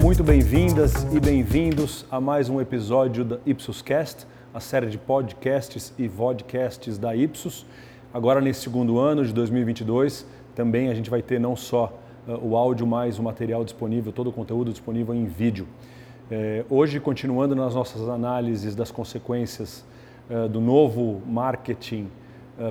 muito bem-vindas e bem-vindos a mais um episódio da Ipsos Cast, a série de podcasts e vodcasts da Ipsos. Agora, nesse segundo ano de 2022, também a gente vai ter não só uh, o áudio, mas o material disponível, todo o conteúdo disponível em vídeo. É, hoje, continuando nas nossas análises das consequências uh, do novo marketing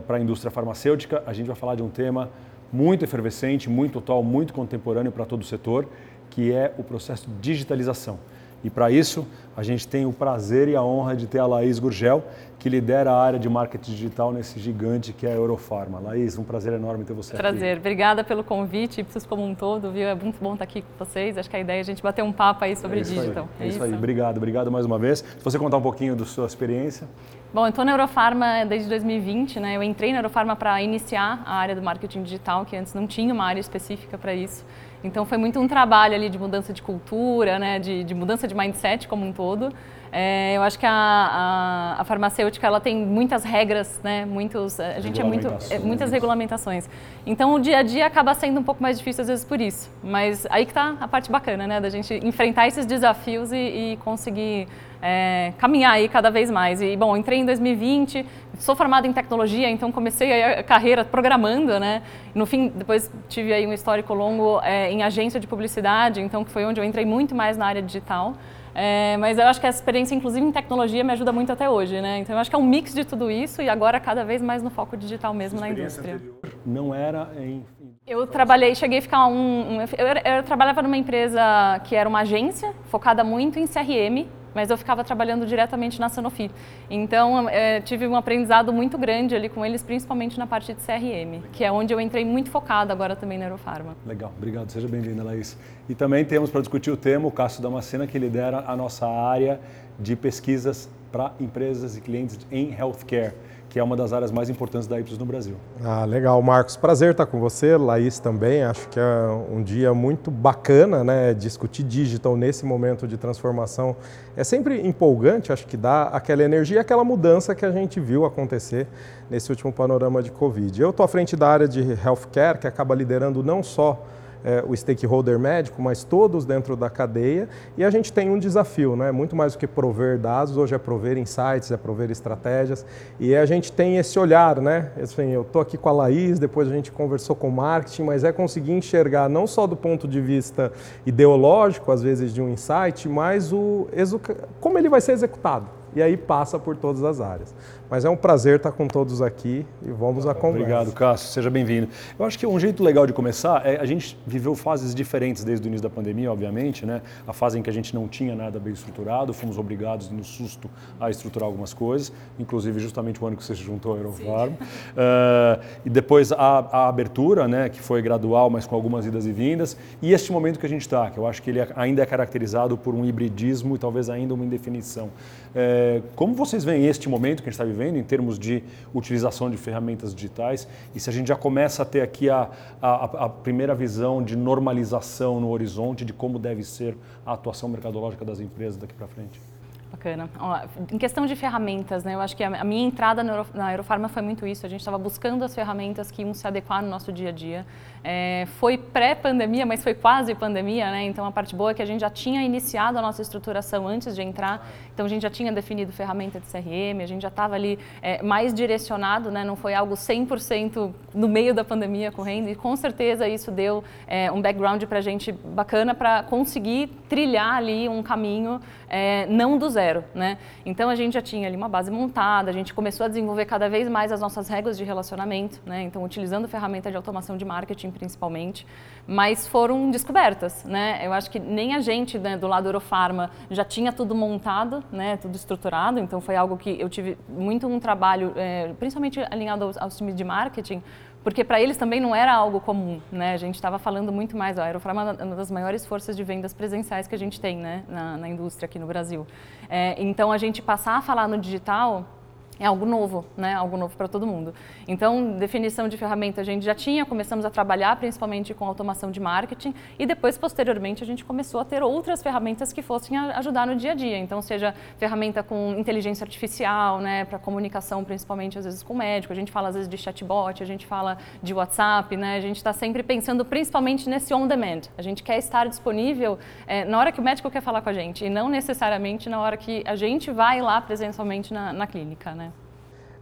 para a indústria farmacêutica, a gente vai falar de um tema muito efervescente, muito atual, muito contemporâneo para todo o setor, que é o processo de digitalização. E para isso, a gente tem o prazer e a honra de ter a Laís Gurgel, que lidera a área de marketing digital nesse gigante que é a Eurofarma. Laís, um prazer enorme ter você prazer. aqui. Prazer, obrigada pelo convite, Ipsos como um todo, viu? É muito bom estar aqui com vocês. Acho que a ideia é a gente bater um papo aí sobre é digital. Aí. É, é isso aí, obrigado, obrigado mais uma vez. Se você contar um pouquinho da sua experiência. Bom, eu estou na Eurofarma desde 2020, né? Eu entrei na Eurofarma para iniciar a área do marketing digital, que antes não tinha uma área específica para isso. Então foi muito um trabalho ali de mudança de cultura, né, de, de mudança de mindset como um todo. É, eu acho que a, a, a, farmacêutica ela tem muitas regras, né? Muitos, a gente é muito, é, muitas regulamentações. Então o dia a dia acaba sendo um pouco mais difícil às vezes por isso. Mas aí que está a parte bacana, né? Da gente enfrentar esses desafios e, e conseguir é, caminhar aí cada vez mais. E bom, entrei em 2020, sou formada em tecnologia, então comecei a carreira programando, né? No fim, depois tive aí um histórico longo é, em agência de publicidade, então que foi onde eu entrei muito mais na área digital. É, mas eu acho que a experiência, inclusive em tecnologia, me ajuda muito até hoje, né? Então eu acho que é um mix de tudo isso e agora cada vez mais no foco digital mesmo na indústria. Não era em. Eu trabalhei, cheguei a ficar um. um eu, eu, eu trabalhava numa empresa que era uma agência focada muito em CRM, mas eu ficava trabalhando diretamente na Sanofi. Então, é, tive um aprendizado muito grande ali com eles, principalmente na parte de CRM, que é onde eu entrei muito focado agora também na Aerofarma. Legal, obrigado. Seja bem-vinda, Laís. E também temos para discutir o tema o Cássio Damascena, que lidera a nossa área de pesquisas para empresas e clientes em healthcare que é uma das áreas mais importantes da Ipsos no Brasil. Ah, legal, Marcos. Prazer estar com você, Laís também. Acho que é um dia muito bacana, né? Discutir digital nesse momento de transformação é sempre empolgante, acho que dá aquela energia, aquela mudança que a gente viu acontecer nesse último panorama de Covid. Eu estou à frente da área de healthcare, que acaba liderando não só é, o stakeholder médico, mas todos dentro da cadeia. E a gente tem um desafio, né? muito mais do que prover dados, hoje é prover insights, é prover estratégias. E a gente tem esse olhar, né? Assim, eu estou aqui com a Laís, depois a gente conversou com o marketing, mas é conseguir enxergar não só do ponto de vista ideológico, às vezes, de um insight, mas o como ele vai ser executado. E aí passa por todas as áreas. Mas é um prazer estar com todos aqui e vamos à conversa. Obrigado, Cássio. Seja bem-vindo. Eu acho que um jeito legal de começar é a gente viveu fases diferentes desde o início da pandemia, obviamente, né? A fase em que a gente não tinha nada bem estruturado, fomos obrigados no susto a estruturar algumas coisas, inclusive justamente o ano que você se juntou ao Aerofarm. Uh, e depois a, a, abertura, né, que foi gradual, mas com algumas idas e vindas, e este momento que a gente está, que eu acho que ele é, ainda é caracterizado por um hibridismo e talvez ainda uma indefinição. É, como vocês veem este momento que a gente está vivendo? Vivendo em termos de utilização de ferramentas digitais e se a gente já começa a ter aqui a, a, a primeira visão de normalização no horizonte de como deve ser a atuação mercadológica das empresas daqui para frente. Bacana. Em questão de ferramentas, né, eu acho que a minha entrada na Aerofarma foi muito isso. A gente estava buscando as ferramentas que iam se adequar no nosso dia a dia. É, foi pré-pandemia, mas foi quase pandemia, né? Então a parte boa é que a gente já tinha iniciado a nossa estruturação antes de entrar. Então a gente já tinha definido ferramenta de CRM, a gente já estava ali é, mais direcionado, né? Não foi algo 100% no meio da pandemia correndo. E com certeza isso deu é, um background para a gente bacana para conseguir trilhar ali um caminho é, não do zero, né? Então a gente já tinha ali uma base montada, a gente começou a desenvolver cada vez mais as nossas regras de relacionamento, né? Então utilizando ferramenta de automação de marketing principalmente, mas foram descobertas, né? Eu acho que nem a gente né, do lado Eurofarma já tinha tudo montado, né? Tudo estruturado, então foi algo que eu tive muito um trabalho, é, principalmente alinhado aos, aos times de marketing, porque para eles também não era algo comum, né? A gente estava falando muito mais, a Aerofarma é uma das maiores forças de vendas presenciais que a gente tem, né, na, na indústria aqui no Brasil. É, então a gente passar a falar no digital é algo novo, né? Algo novo para todo mundo. Então, definição de ferramenta a gente já tinha, começamos a trabalhar principalmente com automação de marketing e depois, posteriormente, a gente começou a ter outras ferramentas que fossem ajudar no dia a dia. Então, seja ferramenta com inteligência artificial, né? Para comunicação, principalmente às vezes com o médico. A gente fala às vezes de chatbot, a gente fala de WhatsApp, né? A gente está sempre pensando principalmente nesse on demand. A gente quer estar disponível é, na hora que o médico quer falar com a gente e não necessariamente na hora que a gente vai lá presencialmente na, na clínica, né?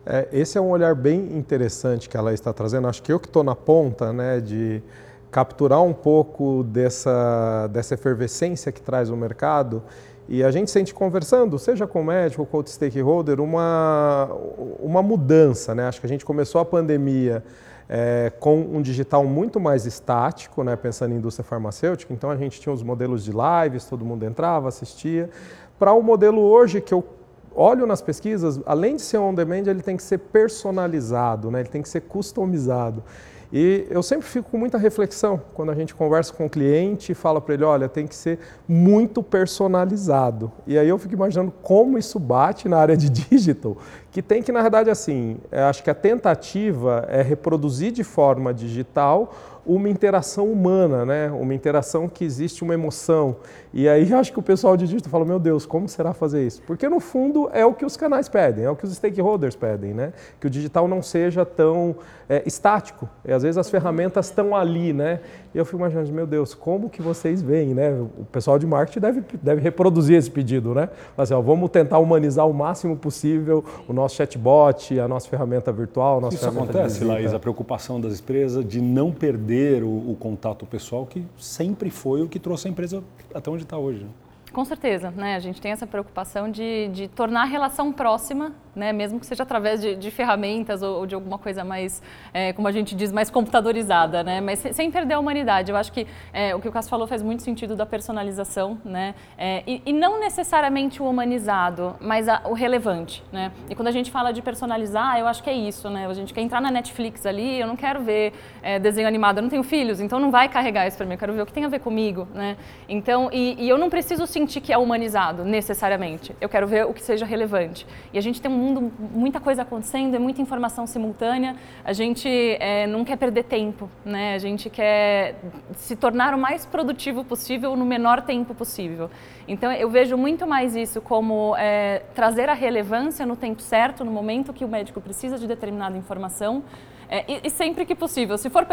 É, esse é um olhar bem interessante que ela está trazendo. Acho que eu que estou na ponta, né, de capturar um pouco dessa, dessa efervescência que traz o mercado e a gente sente conversando, seja com médico ou com o stakeholder, uma, uma mudança. Né? Acho que a gente começou a pandemia é, com um digital muito mais estático, né? pensando em indústria farmacêutica. Então a gente tinha os modelos de lives, todo mundo entrava, assistia, para o um modelo hoje que eu olho nas pesquisas, além de ser on demand, ele tem que ser personalizado, né? ele tem que ser customizado. E eu sempre fico com muita reflexão quando a gente conversa com o cliente e fala para ele, olha, tem que ser muito personalizado. E aí eu fico imaginando como isso bate na área de digital, que tem que, na verdade, assim, acho que a tentativa é reproduzir de forma digital uma interação humana, né? uma interação que existe uma emoção. E aí acho que o pessoal de digital fala, meu Deus, como será fazer isso? Porque no fundo é o que os canais pedem, é o que os stakeholders pedem, né? que o digital não seja tão é, estático. E às vezes as ferramentas estão ali, né? E eu fico imaginando, meu Deus, como que vocês veem, né? O pessoal de marketing deve, deve reproduzir esse pedido, né? Mas, ó, vamos tentar humanizar o máximo possível o nosso chatbot, a nossa ferramenta virtual, a nossa Isso ferramenta acontece, Laís, a preocupação das empresas de não perder o, o, contato pessoal, que sempre foi o que trouxe a empresa até onde está hoje. Né? Com certeza, né? A gente tem essa preocupação de, de tornar a relação próxima né? mesmo que seja através de, de ferramentas ou, ou, de alguma coisa mais, é, como a gente diz, mais computadorizada, né? mas sem perder a humanidade. Eu acho que é, o que o Cássio falou faz muito sentido da personalização, né? É, e, e, não necessariamente o humanizado, mas a, o relevante. Né? E quando a gente fala de personalizar, eu acho que é isso. Né? A gente quer entrar na Netflix ali, eu não quero ver é, desenho animado, eu não tenho filhos, então não vai carregar isso para mim, eu quero ver o que tem a ver comigo. Né? Então, e, e eu não preciso sentir que é humanizado, necessariamente. Eu quero ver o que seja relevante. E a gente tem um mundo, muita coisa acontecendo, é muita informação simultânea. A gente é, não quer perder tempo, né? A gente quer se tornar o mais produtivo possível no menor tempo possível. Então, eu vejo muito mais isso como é, trazer a relevância no tempo certo, no momento que o médico precisa de determinada informação. É, e, e, sempre que possível, se for,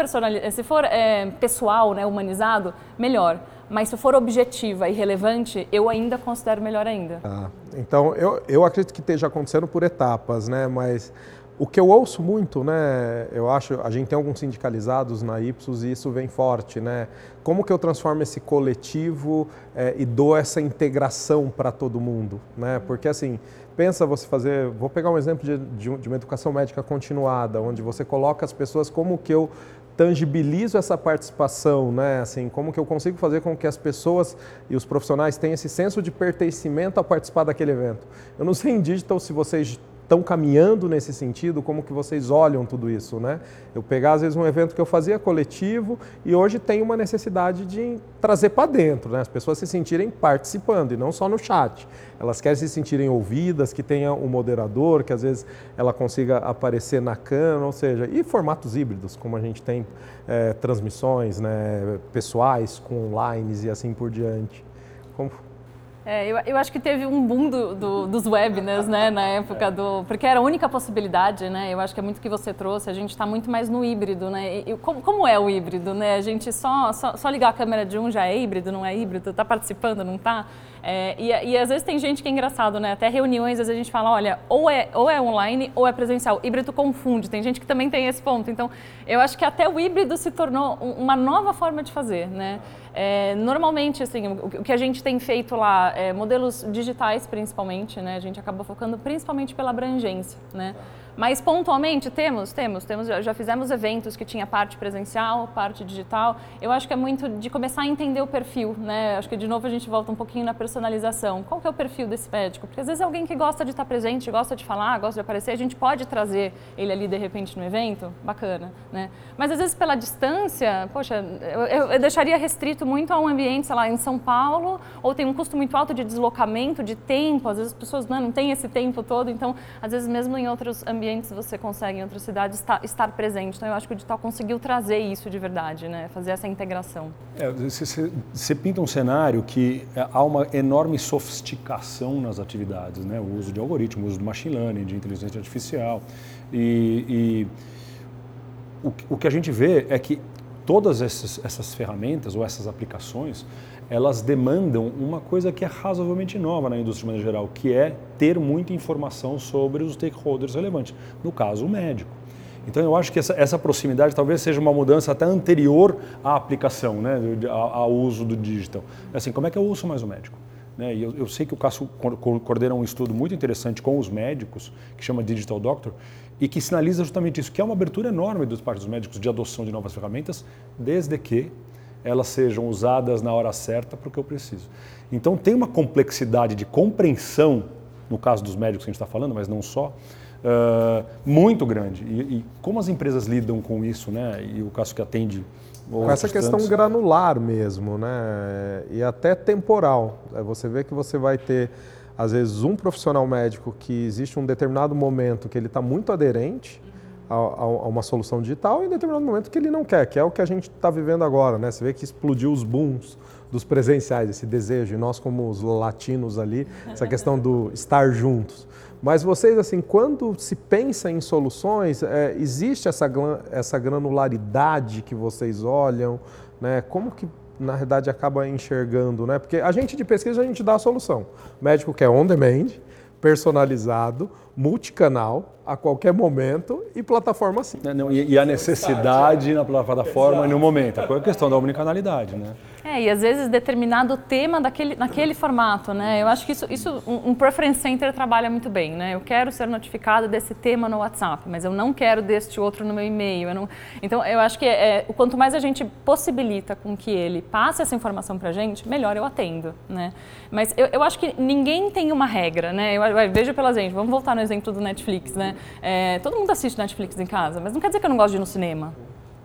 se for é, pessoal, né, humanizado, melhor. Mas se for objetiva e relevante, eu ainda considero melhor ainda. Ah, então, eu, eu acredito que esteja acontecendo por etapas, né? Mas o que eu ouço muito, né? Eu acho, a gente tem alguns sindicalizados na Ipsos e isso vem forte, né? Como que eu transformo esse coletivo é, e dou essa integração para todo mundo, né? Porque assim, pensa você fazer, vou pegar um exemplo de, de, de uma educação médica continuada, onde você coloca as pessoas como que eu tangibilizo essa participação, né? Assim, como que eu consigo fazer com que as pessoas e os profissionais tenham esse senso de pertencimento a participar daquele evento? Eu não sei em digital se vocês estão caminhando nesse sentido, como que vocês olham tudo isso, né? Eu pegar às vezes um evento que eu fazia coletivo e hoje tem uma necessidade de trazer para dentro, né? As pessoas se sentirem participando e não só no chat. Elas querem se sentirem ouvidas, que tenha um moderador, que às vezes ela consiga aparecer na câmera, ou seja, e formatos híbridos, como a gente tem é, transmissões, né, pessoais com online e assim por diante. Como, é, eu, eu, acho que teve um boom do, do, dos webinars, né, na época do... Porque era a única possibilidade, né? Eu acho que é muito que você trouxe, a gente está muito mais no híbrido, né? E, como, como, é o híbrido, né? A gente só, só, só, ligar a câmera de um já é híbrido, não é híbrido? Está participando, não está? É, e, e, às vezes tem gente que é engraçado, né? Até reuniões, às vezes a gente fala, olha, ou é, ou é online ou é presencial. Híbrido confunde, tem gente que também tem esse ponto. Então, eu acho que até o híbrido se tornou uma nova forma de fazer, né? É, normalmente, assim, o, que a gente tem feito lá, é, modelos digitais principalmente, né? A gente acaba focando principalmente pela abrangência, né? Mas pontualmente temos, temos, temos, já fizemos eventos que tinha parte presencial, parte digital. Eu acho que é muito de começar a entender o perfil, né? Acho que de novo a gente volta um pouquinho na personalização. Qual que é o perfil desse médico? Porque às vezes é alguém que gosta de estar presente, gosta de falar, gosta de aparecer, a gente pode trazer ele ali de repente no evento, bacana, né? Mas às vezes pela distância, poxa, eu, eu, deixaria restrito muito a um ambiente, sei lá, em São Paulo, ou tem um custo muito alto de deslocamento, de tempo, às vezes as pessoas não, não têm esse tempo todo, então às vezes mesmo em outros ambientes ambientes você consegue em outras cidades estar, estar presente. Então eu acho que o digital conseguiu trazer isso de verdade, né? fazer essa integração. É, você, pinta um cenário que é, há uma enorme sofisticação nas atividades, né? o uso de algoritmos, o uso de machine learning, de inteligência artificial. E, e o, o que a gente vê é que todas essas, essas ferramentas ou essas aplicações elas demandam uma coisa que é razoavelmente nova na indústria de maneira geral, que é ter muita informação sobre os stakeholders relevantes, no caso o médico. Então eu acho que essa, essa proximidade talvez seja uma mudança até anterior à aplicação, né, ao, ao uso do digital. Assim, como é que eu uso mais o médico? Né? E eu, eu, sei que o Cássio coordena um estudo muito interessante com os médicos, que chama Digital Doctor, e que sinaliza justamente isso, que é uma abertura enorme dos parte dos médicos de adoção de novas ferramentas, desde que elas sejam usadas na hora certa para o que eu preciso. Então tem uma complexidade de compreensão, no caso dos médicos que a gente está falando, mas não só, uh, muito grande. E, e, como as empresas lidam com isso, né? E o caso que atende. Com essa questão tantos... granular mesmo, né? E até temporal. Você vê que você vai ter, às vezes, um profissional médico que existe um determinado momento que ele está muito aderente a, a, uma solução digital e em determinado momento que ele não quer, que é o que a gente está vivendo agora, né? Você vê que explodiu os booms dos presenciais, esse desejo, e nós como os latinos ali, essa questão do estar juntos. Mas vocês, assim, quando se pensa em soluções, é, existe essa, essa granularidade que vocês olham, né? Como que na verdade acaba enxergando, né? Porque a gente de pesquisa a gente dá a solução. O médico quer on demand, personalizado, multicanal, a qualquer momento e plataforma sim. Não, e, e, a necessidade na plataforma e no momento. É a questão da omnicanalidade, né? É, e às vezes determinado tema daquele, naquele formato, né? Eu acho que isso, isso um, um preference center trabalha muito bem, né? Eu quero ser notificado desse tema no WhatsApp, mas eu não quero deste outro no meu e-mail. Eu não... Então, eu acho que é, quanto mais a gente possibilita com que ele passe essa informação para a gente, melhor eu atendo, né? Mas eu, eu acho que ninguém tem uma regra, né? Eu, eu, vejo pela gente, vamos voltar no exemplo do Netflix, né? É, todo mundo assiste Netflix em casa, mas não quer dizer que eu não gosto de ir no cinema.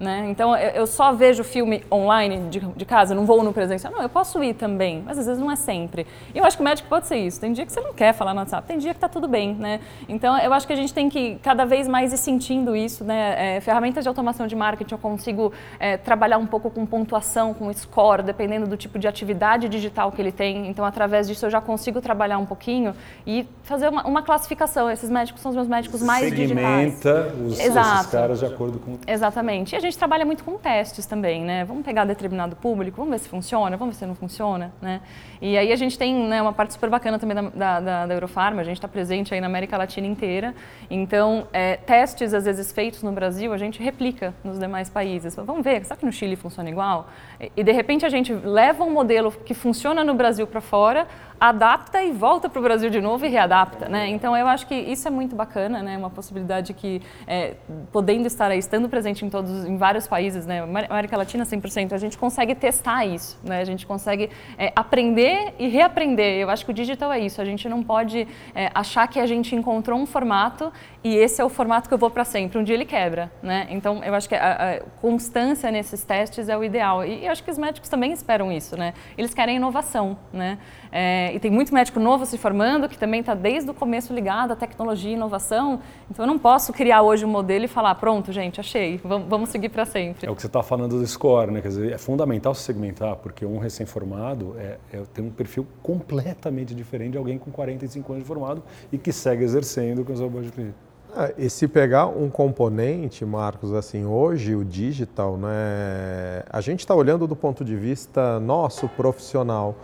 Né? Então, eu só vejo filme online de, de, casa, não vou no presencial. Não, eu posso ir também, mas às vezes não é sempre. E eu acho que o médico pode ser isso. Tem dia que você não quer falar no WhatsApp, tem dia que está tudo bem. Né? Então, eu acho que a gente tem que cada vez mais ir sentindo isso. Né? É, ferramentas de automação de marketing, eu consigo é, trabalhar um pouco com pontuação, com score, dependendo do tipo de atividade digital que ele tem. Então, através disso, eu já consigo trabalhar um pouquinho e fazer uma, uma classificação. Esses médicos são os meus médicos mais Segmenta digitais. Os, esses caras de acordo com... Exatamente. E a gente gente trabalha muito com testes também, né? Vamos pegar determinado público, vamos ver se funciona, vamos ver se não funciona, né? E aí a gente tem né, uma parte super bacana também da, da, da Eurofarma, a gente está presente aí na América Latina inteira. Então, é, testes às vezes feitos no Brasil, a gente replica nos demais países. Vamos ver, será que no Chile funciona igual? E, de repente a gente leva um modelo que funciona no Brasil para fora, adapta e volta para o Brasil de novo e readapta, né? Então eu acho que isso é muito bacana, né? Uma possibilidade que, é, podendo estar aí, estando presente em todos, em vários países, né? América Latina 100%, a gente consegue testar isso, né? A gente consegue é, aprender e reaprender. Eu acho que o digital é isso. A gente não pode é, achar que a gente encontrou um formato e esse é o formato que eu vou para sempre. Um dia ele quebra, né? Então eu acho que a, a constância nesses testes é o ideal. E eu acho que os médicos também esperam isso, né? Eles querem inovação, né? É, e tem muito médico novo se formando que também está desde o começo ligado à tecnologia e inovação. Então eu não posso criar hoje um modelo e falar, pronto, gente, achei, vamos, vamos seguir para sempre. É o que você está falando do score, né? Quer dizer, é fundamental se segmentar, porque um recém-formado é, é, tem um perfil completamente diferente de alguém com 45 anos de formado e que segue exercendo com o seu de cliente. Ah, e se pegar um componente, Marcos, assim, hoje o digital, né, a gente está olhando do ponto de vista nosso, profissional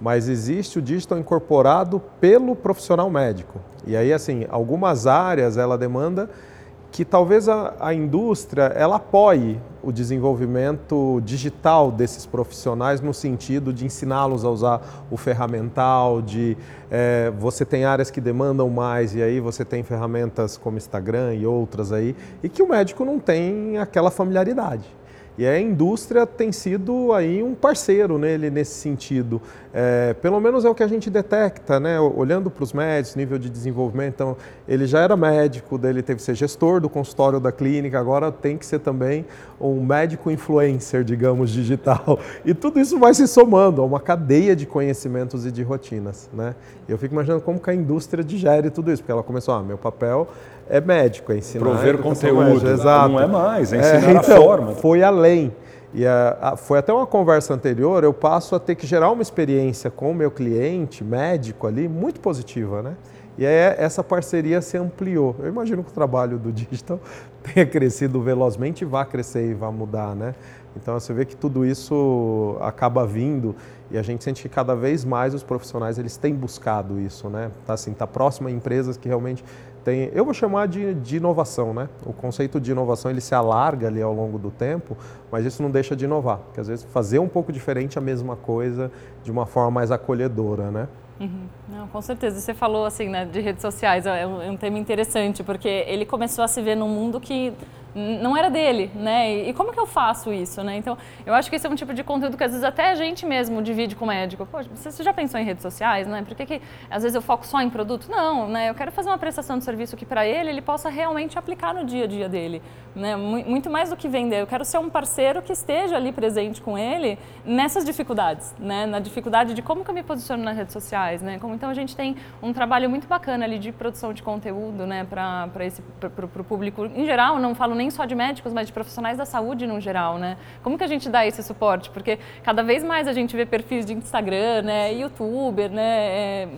mas existe o digital incorporado pelo profissional médico. E aí, assim, algumas áreas ela demanda que talvez a, a, indústria ela apoie o desenvolvimento digital desses profissionais no sentido de ensiná-los a usar o ferramental, de é, você tem áreas que demandam mais e aí você tem ferramentas como Instagram e outras aí e que o médico não tem aquela familiaridade. E a indústria tem sido aí um parceiro nele nesse sentido. É, pelo menos é o que a gente detecta, né? olhando para os médicos, nível de desenvolvimento. Então, ele já era médico, dele teve que ser gestor do consultório da clínica, agora tem que ser também um médico influencer, digamos, digital. E tudo isso vai se somando a uma cadeia de conhecimentos e de rotinas. Né? Eu fico imaginando como que a indústria digere tudo isso, porque ela começou, ah, meu papel é médico, é ensinar. Prover conteúdo, exato. não é mais, é ensinar é, então, a forma. Foi além. E a, a, foi até uma conversa anterior, eu passo a ter que gerar uma experiência com o meu cliente, médico ali, muito positiva, né? E aí essa parceria se ampliou. Eu imagino que o trabalho do digital tenha crescido velozmente e vá crescer e vá mudar, né? Então você vê que tudo isso acaba vindo e a gente sente que cada vez mais os profissionais eles têm buscado isso, né? Tá assim, tá próximo a empresas que realmente tem, eu vou chamar de, de inovação, né? O conceito de inovação ele se alarga ali ao longo do tempo, mas isso não deixa de inovar, porque às vezes fazer um pouco diferente a mesma coisa de uma forma mais acolhedora, né? Uhum. Não, com certeza. Você falou assim, né, de redes sociais, é um, é um tema interessante, porque ele começou a se ver num mundo que não era dele, né? E como que eu faço isso, né? Então, eu acho que esse é um tipo de conteúdo que às vezes até a gente mesmo divide com o médico. Pô, você já pensou em redes sociais, né? Por que, que às vezes eu foco só em produto? Não, né? Eu quero fazer uma prestação de serviço que para ele ele possa realmente aplicar no dia a dia dele, né? Muito mais do que vender. Eu quero ser um parceiro que esteja ali presente com ele nessas dificuldades, né? Na dificuldade de como que eu me posiciono nas redes sociais, né? Como então a gente tem um trabalho muito bacana ali de produção de conteúdo, né? Para esse para o público em geral. Não falo nem nem só de médicos, mas de profissionais da saúde no geral, né? Como que a gente dá esse suporte? Porque cada vez mais a gente vê perfis de Instagram, né, youtuber, né, é,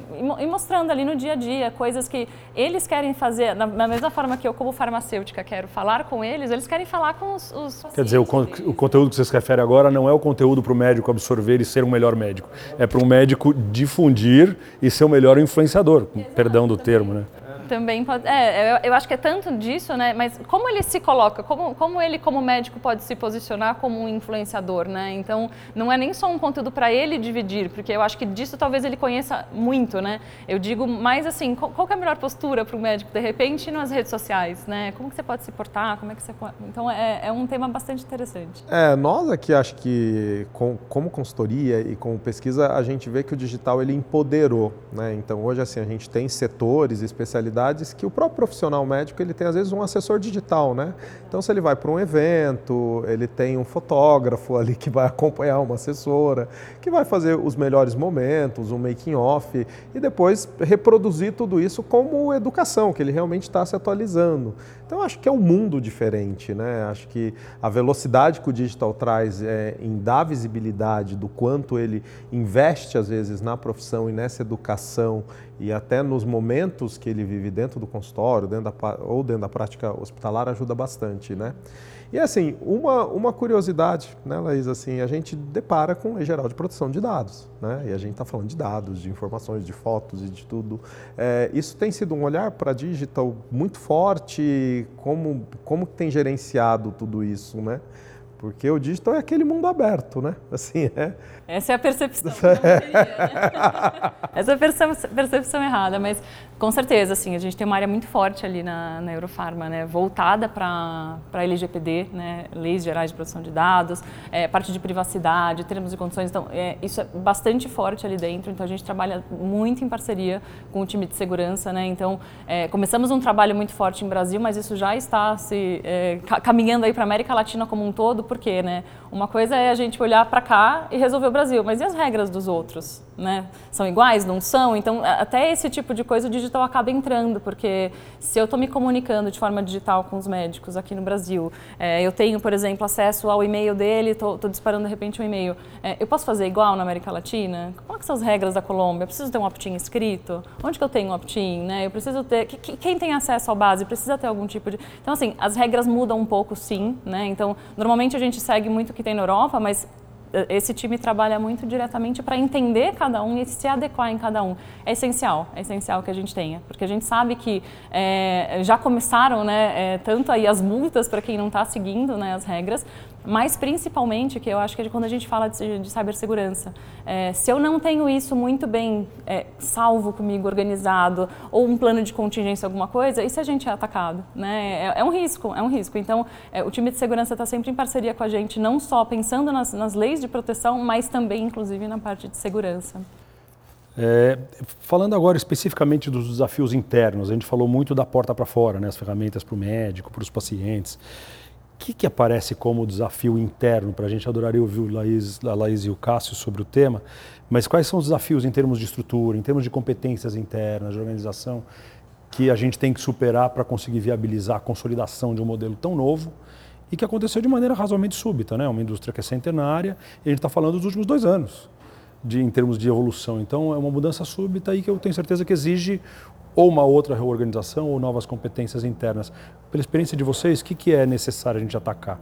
e mostrando ali no dia a dia coisas que eles querem fazer, na, mesma forma que eu como farmacêutica quero falar com eles, eles querem falar com os, os Quer dizer, o, con o, conteúdo que vocês referem agora não é o conteúdo para o médico absorver e ser um melhor médico, é para um médico difundir e ser o melhor influenciador, Exato, perdão do também. termo, né? Também pode. É, eu, eu, acho que é tanto disso, né? Mas como ele se coloca, como, como ele, como médico, pode se posicionar como um influenciador, né? Então, não é nem só um conteúdo para ele dividir, porque eu acho que disso talvez ele conheça muito, né? Eu digo mais assim, qual, qual é a melhor postura para o médico, de repente, nas redes sociais, né? Como que você pode se portar, como é que você. Então, é, é um tema bastante interessante. É, nós aqui acho que, com, como consultoria e como pesquisa, a gente vê que o digital, ele empoderou, né? Então, hoje, assim, a gente tem setores, especialidades que o próprio profissional médico ele tem às vezes um assessor digital, né? Então se ele vai para um evento, ele tem um fotógrafo ali que vai acompanhar uma assessora, que vai fazer os melhores momentos, um making off e depois reproduzir tudo isso como educação, que ele realmente está se atualizando. Então acho que é um mundo diferente, né? Acho que a velocidade que o digital traz é, em dar visibilidade do quanto ele investe às vezes na profissão e nessa educação e até nos momentos que ele vive dentro do consultório dentro da, ou dentro da prática hospitalar ajuda bastante, né? E assim, uma, uma curiosidade, né, Laís, assim, a gente depara com lei geral de proteção de dados, né? E a gente está falando de dados, de informações, de fotos e de tudo. É, isso tem sido um olhar para digital muito forte, como, como tem gerenciado tudo isso, né? Porque o digital é aquele mundo aberto, né? Assim, é. Essa é a percepção. Queria, né? Essa é a percepção, percepção errada, mas com certeza, assim, a gente tem uma área muito forte ali na, na Eurofarma, né? Voltada para a LGPD, né? Leis Gerais de Proteção de Dados, é, parte de privacidade, termos e condições. Então, é, isso é bastante forte ali dentro. Então, a gente trabalha muito em parceria com o time de segurança, né? Então, é, começamos um trabalho muito forte em Brasil, mas isso já está se é, caminhando aí para a América Latina como um todo porque, né? Uma coisa é a gente olhar para cá e resolver o Brasil, mas e as regras dos outros, né? São iguais? Não são? Então, até esse tipo de coisa o digital acaba entrando, porque se eu estou me comunicando de forma digital com os médicos aqui no Brasil, é, eu tenho, por exemplo, acesso ao e-mail dele, estou disparando de repente um e-mail, é, eu posso fazer igual na América Latina? Quais são as regras da Colômbia? Eu preciso ter um opt-in escrito? Onde que eu tenho um opt-in? Né? Eu preciso ter... Quem tem acesso à base precisa ter algum tipo de... Então, assim, as regras mudam um pouco, sim, né? Então, normalmente a gente segue muito o que tem na Europa, mas esse time trabalha muito diretamente para entender cada um e se adequar em cada um. É essencial, é essencial que a gente tenha, porque a gente sabe que é, já começaram, né, é, tanto aí as multas para quem não está seguindo né, as regras, mas principalmente, que eu acho que é quando a gente fala de, de cibersegurança, é, se eu não tenho isso muito bem é, salvo comigo, organizado, ou um plano de contingência, alguma coisa, e se a gente é atacado? Né? É, é um risco, é um risco. Então, é, o time de segurança está sempre em parceria com a gente, não só pensando nas, nas leis de proteção, mas também, inclusive, na parte de segurança. É, falando agora especificamente dos desafios internos, a gente falou muito da porta para fora, né, as ferramentas para o médico, para os pacientes que, que aparece como desafio interno para a gente? Adoraria ouvir o Laís, a Laís e o Cássio sobre o tema, mas quais são os desafios em termos de estrutura, em termos de competências internas, de organização, que a gente tem que superar para conseguir viabilizar a consolidação de um modelo tão novo e que aconteceu de maneira razoavelmente súbita, né? Uma indústria que é centenária e a gente está falando dos últimos dois anos. De, em termos de evolução. Então, é uma mudança súbita e que eu tenho certeza que exige ou uma outra reorganização ou novas competências internas. Pela experiência de vocês, o que, que é necessário a gente atacar?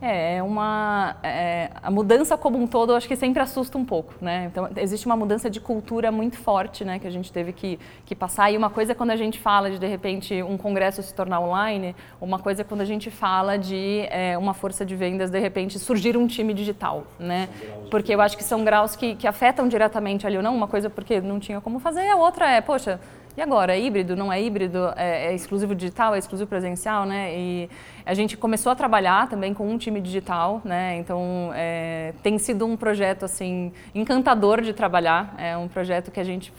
É, é uma é, a mudança como um todo, eu acho que sempre assusta um pouco, né? Então existe uma mudança de cultura muito forte, né, que a gente teve que, que passar. E uma coisa é quando a gente fala de de repente um congresso se tornar online, uma coisa é quando a gente fala de é, uma força de vendas de repente surgir um time digital, né? Porque eu acho que são graus que, que afetam diretamente ali ou não. Uma coisa porque não tinha como fazer, a outra é, poxa, e agora, é híbrido, não é híbrido? É, é, exclusivo digital, é exclusivo presencial, né? E a gente começou a trabalhar também com um time digital, né? Então, é, tem sido um projeto, assim, encantador de trabalhar. É um projeto que a gente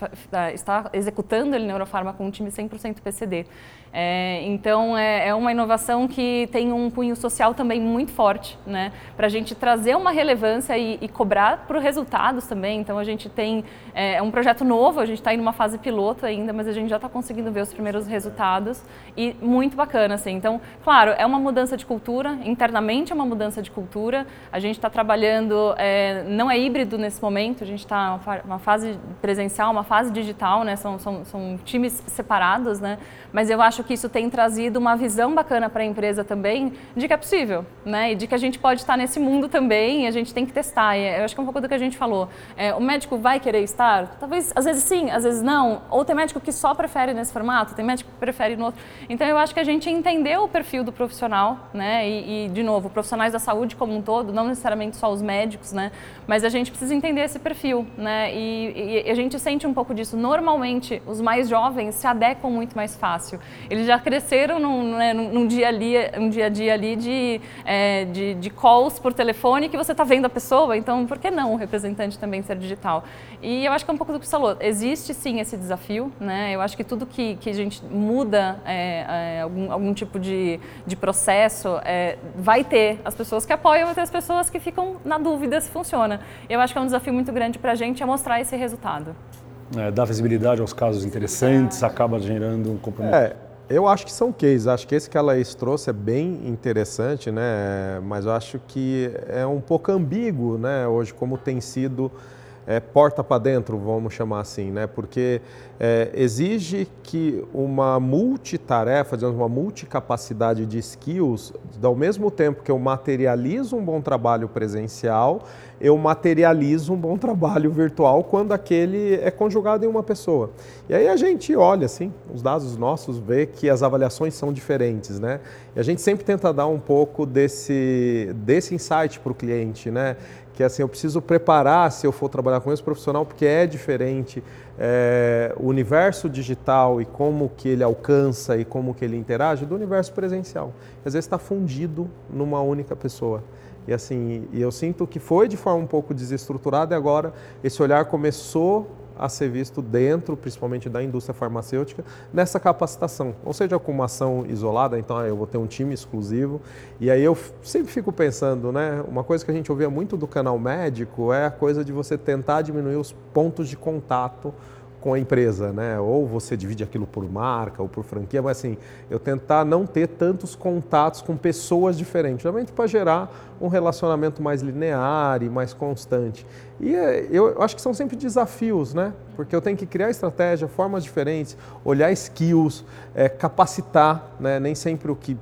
está executando ele Neurofarma com um time 100% PCD. É, então, é, é, uma inovação que tem um cunho social também muito forte, né? Para a gente trazer uma relevância e, e cobrar por resultados também. Então, a gente tem é, é um projeto novo, a gente está em uma fase piloto ainda, mas a gente já está conseguindo ver os primeiros resultados e muito bacana, assim. Então, claro, é uma mudança de cultura, internamente é uma mudança de cultura. A gente está trabalhando, é, não é híbrido nesse momento, a gente está uma fase presencial, uma fase digital, né? São, são, são times separados, né? Mas eu acho que isso tem trazido uma visão bacana para a empresa também de que é possível, né? E de que a gente pode estar nesse mundo também a gente tem que testar. E eu acho que é um pouco do que a gente falou. É, o médico vai querer estar? Talvez, às vezes sim, às vezes não. Ou tem médico que só prefere nesse formato, tem médico que prefere no outro. Então eu acho que a gente entendeu o perfil do profissional, né? E, e de novo, profissionais da saúde como um todo, não necessariamente só os médicos, né? Mas a gente precisa entender esse perfil, né? E, e a gente sente um pouco disso. Normalmente, os mais jovens se adequam muito mais fácil. Eles já cresceram num, né, num dia, ali, um dia a dia ali de, é, de, de, calls por telefone que você está vendo a pessoa, então por que não o representante também ser digital? E eu acho que é um pouco do que você falou, existe sim esse desafio, né? eu acho que tudo que, que a gente muda é, é, algum, algum tipo de, de processo, é, vai ter as pessoas que apoiam, ter as pessoas que ficam na dúvida se funciona. Eu acho que é um desafio muito grande para a gente é mostrar esse resultado é, dá visibilidade aos casos interessantes, acaba gerando um compromisso. É, eu acho que são cases. Acho que esse que a Laís trouxe é bem interessante, né? Mas eu acho que é um pouco ambíguo, né? Hoje, como tem sido é, porta para dentro, vamos chamar assim, né? Porque é, exige que uma multitarefa, digamos, uma multicapacidade de skills, ao mesmo tempo que eu materializo um bom trabalho presencial, eu materializo um bom trabalho virtual quando aquele é conjugado em uma pessoa. E aí a gente olha, assim, os dados nossos, vê que as avaliações são diferentes, né? E a gente sempre tenta dar um pouco desse, desse insight para o cliente, né? Que assim, eu preciso preparar se eu for trabalhar com esse profissional, porque é diferente é, o universo digital e como que ele alcança e como que ele interage do universo presencial. Às vezes está fundido numa única pessoa. E assim, eu sinto que foi de forma um pouco desestruturada e agora esse olhar começou a ser visto dentro, principalmente da indústria farmacêutica, nessa capacitação. Ou seja, com uma ação isolada, então ah, eu vou ter um time exclusivo. E aí eu sempre fico pensando, né? Uma coisa que a gente ouvia muito do canal médico é a coisa de você tentar diminuir os pontos de contato com a empresa, né? Ou você divide aquilo por marca ou por franquia, mas assim, eu tentar não ter tantos contatos com pessoas diferentes, realmente para gerar um relacionamento mais linear e mais constante. E eh, eu acho que são sempre desafios, né? Porque eu tenho que criar estratégia, formas diferentes, olhar skills, é, capacitar, né? Nem sempre o que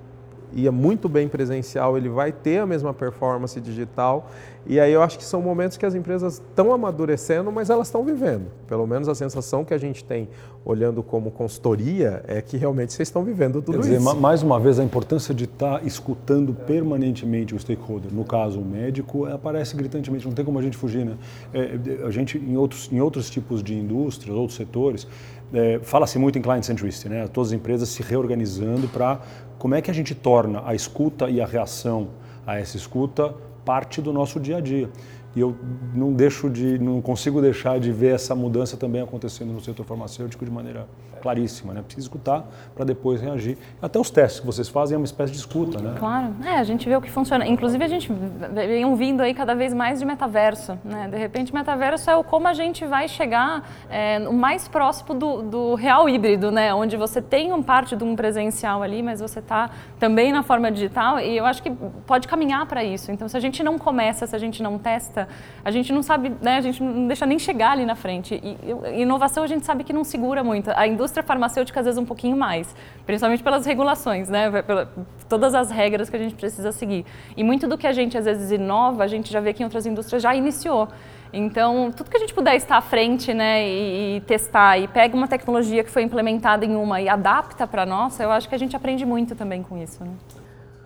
ia muito bem presencial, ele vai ter a mesma performance digital. E aí eu acho que são momentos que as empresas estão amadurecendo, mas elas estão vivendo. Pelo menos a sensação que a gente tem olhando como consultoria é que realmente vocês estão vivendo tudo Quer dizer, isso. mais uma vez, a importância de estar escutando permanentemente o stakeholder. No caso, o médico aparece gritantemente, não tem como a gente fugir. Né? É, a gente, em outros, em outros tipos de indústrias, outros setores, é, fala-se muito em client centricity, né? todas as empresas se reorganizando para como é que a gente torna a escuta e a reação a essa escuta parte do nosso dia a dia. E eu não deixo de, não consigo deixar de ver essa mudança também acontecendo no setor farmacêutico de maneira claríssima, né? Precisa escutar para depois reagir. Até os testes que vocês fazem é uma espécie de escuta, né? Claro, é, a gente vê o que funciona. Inclusive a gente vem ouvindo aí cada vez mais de metaverso, né? De repente metaverso é o como a gente vai chegar é, o mais próximo do, do, real híbrido, né? Onde você tem um parte de um presencial ali, mas você está também na forma digital e eu acho que pode caminhar para isso. Então se a gente não começa, se a gente não testa, a gente não sabe, né? A gente não deixa nem chegar ali na frente. E, e inovação a gente sabe que não segura muito. A indústria indústria farmacêutica às vezes um pouquinho mais, principalmente pelas regulações, né? Pela, todas as regras que a gente precisa seguir. E muito do que a gente às vezes inova, a gente já vê que em outras indústrias já iniciou. Então, tudo que a gente puder estar à frente né, e, e, testar e pega uma tecnologia que foi implementada em uma e adapta para a nossa, eu acho que a gente aprende muito também com isso. Né?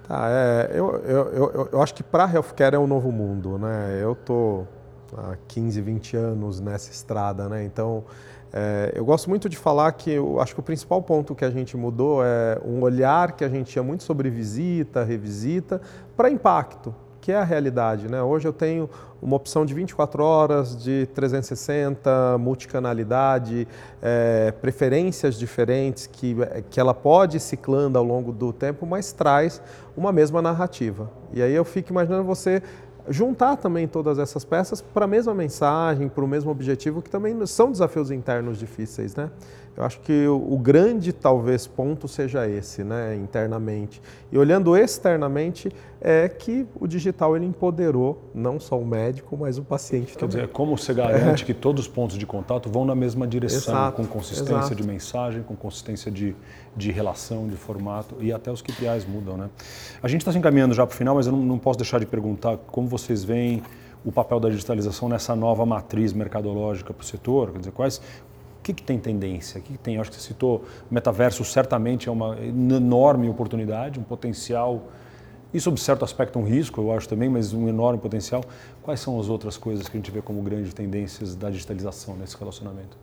Tá, é, eu, eu, eu, eu acho que para a healthcare é um novo mundo. Né? Eu estou há 15, 20 anos nessa estrada, né? então é, eu gosto muito de falar que eu acho que o principal ponto que a gente mudou é um olhar que a gente tinha muito sobre visita, revisita, para impacto, que é a realidade. Né? Hoje eu tenho uma opção de 24 horas, de 360, multicanalidade, é, preferências diferentes que, que ela pode ir ciclando ao longo do tempo, mas traz uma mesma narrativa. E aí eu fico imaginando você juntar também todas essas peças para a mesma mensagem, para o mesmo objetivo, que também são desafios internos difíceis, né? Eu acho que o, o, grande, talvez, ponto seja esse, né, internamente. E olhando externamente, é que o digital ele empoderou não só o médico, mas o paciente Quer também. dizer, como você garante é. que todos os pontos de contato vão na mesma direção, exato, com consistência exato. de mensagem, com consistência de, de relação, de formato, e até os KPIs mudam, né? A gente está se encaminhando já para o final, mas eu não, não posso deixar de perguntar como vocês veem o papel da digitalização nessa nova matriz mercadológica para o setor? Quer dizer, quais, o que, que tem tendência? O que, que tem? Eu acho que você citou metaverso, certamente é uma enorme oportunidade, um potencial. E, sob certo aspecto, um risco, eu acho também, mas um enorme potencial. Quais são as outras coisas que a gente vê como grandes tendências da digitalização nesse relacionamento?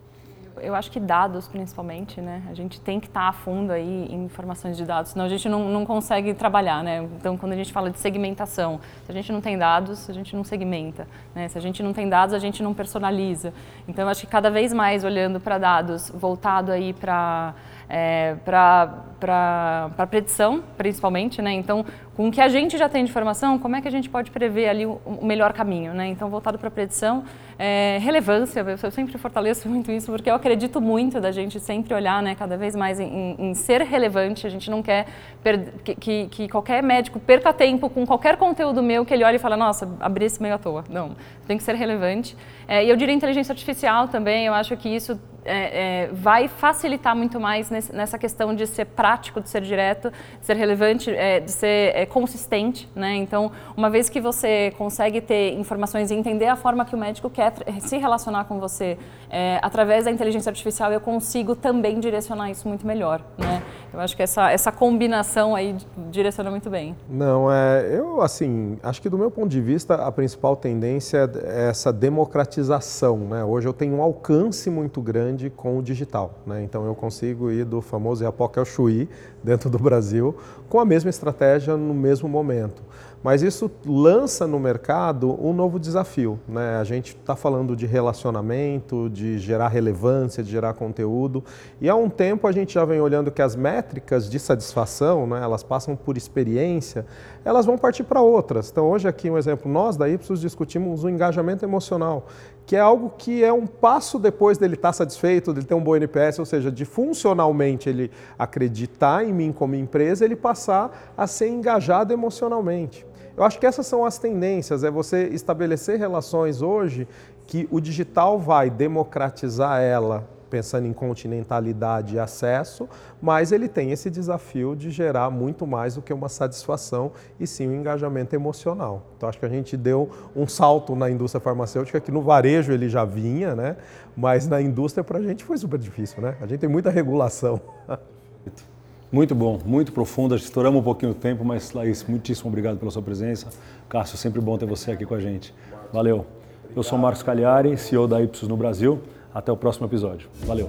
Eu acho que dados principalmente, né? A gente tem que estar a fundo aí em informações de dados, senão a gente não, não consegue trabalhar, né? Então, quando a gente fala de segmentação, se a gente não tem dados, a gente não segmenta, né? Se a gente não tem dados, a gente não personaliza. Então, eu acho que cada vez mais olhando para dados, voltado aí para é, para predição, principalmente, né? Então, com o que a gente já tem de informação, como é que a gente pode prever ali o, melhor caminho, né? Então, voltado para predição, é, relevância, eu sempre fortaleço muito isso, porque eu acredito muito da gente sempre olhar, né, cada vez mais em, em ser relevante. A gente não quer que, que, que, qualquer médico perca tempo com qualquer conteúdo meu que ele olhe e fala, nossa, abri esse meio à toa. Não, tem que ser relevante. É, e eu diria inteligência artificial também, eu acho que isso é, é, vai facilitar muito mais nesse, nessa questão de ser prático, de ser direto, de ser relevante, é, de ser é, consistente. Né? Então, uma vez que você consegue ter informações e entender a forma que o médico quer se relacionar com você é, através da inteligência artificial, eu consigo também direcionar isso muito melhor. Né? Eu acho que essa, essa combinação aí direciona muito bem. Não, é, eu assim, acho que do meu ponto de vista, a principal tendência é essa democratização. Né? Hoje eu tenho um alcance muito grande com o digital. Né? Então eu consigo ir do famoso Iapoca ao Chuí, dentro do Brasil, com a mesma estratégia no mesmo momento. Mas isso lança no mercado um novo desafio. Né? A gente está falando de relacionamento, de gerar relevância, de gerar conteúdo. E há um tempo a gente já vem olhando que as métricas de satisfação, né, elas passam por experiência, elas vão partir para outras. Então, hoje aqui um exemplo, nós da Ipsos discutimos o engajamento emocional, que é algo que é um passo depois dele estar tá satisfeito, dele ter um bom NPS, ou seja, de funcionalmente ele acreditar em mim como empresa, ele passar a ser engajado emocionalmente. Eu acho que essas são as tendências, é você estabelecer relações hoje que o digital vai democratizar ela pensando em continentalidade e acesso, mas ele tem esse desafio de gerar muito mais do que uma satisfação e sim um engajamento emocional. Então acho que a gente deu um salto na indústria farmacêutica que no varejo ele já vinha, né? Mas na indústria para a gente foi super difícil, né? A gente tem muita regulação. Muito bom, muito profundo. Estouramos um pouquinho o tempo, mas Laís, muitíssimo obrigado pela sua presença. Cássio, sempre bom ter você aqui com a gente. Valeu. Eu sou Marcos Cagliari, CEO da Ipsos no Brasil. Até o próximo episódio. Valeu.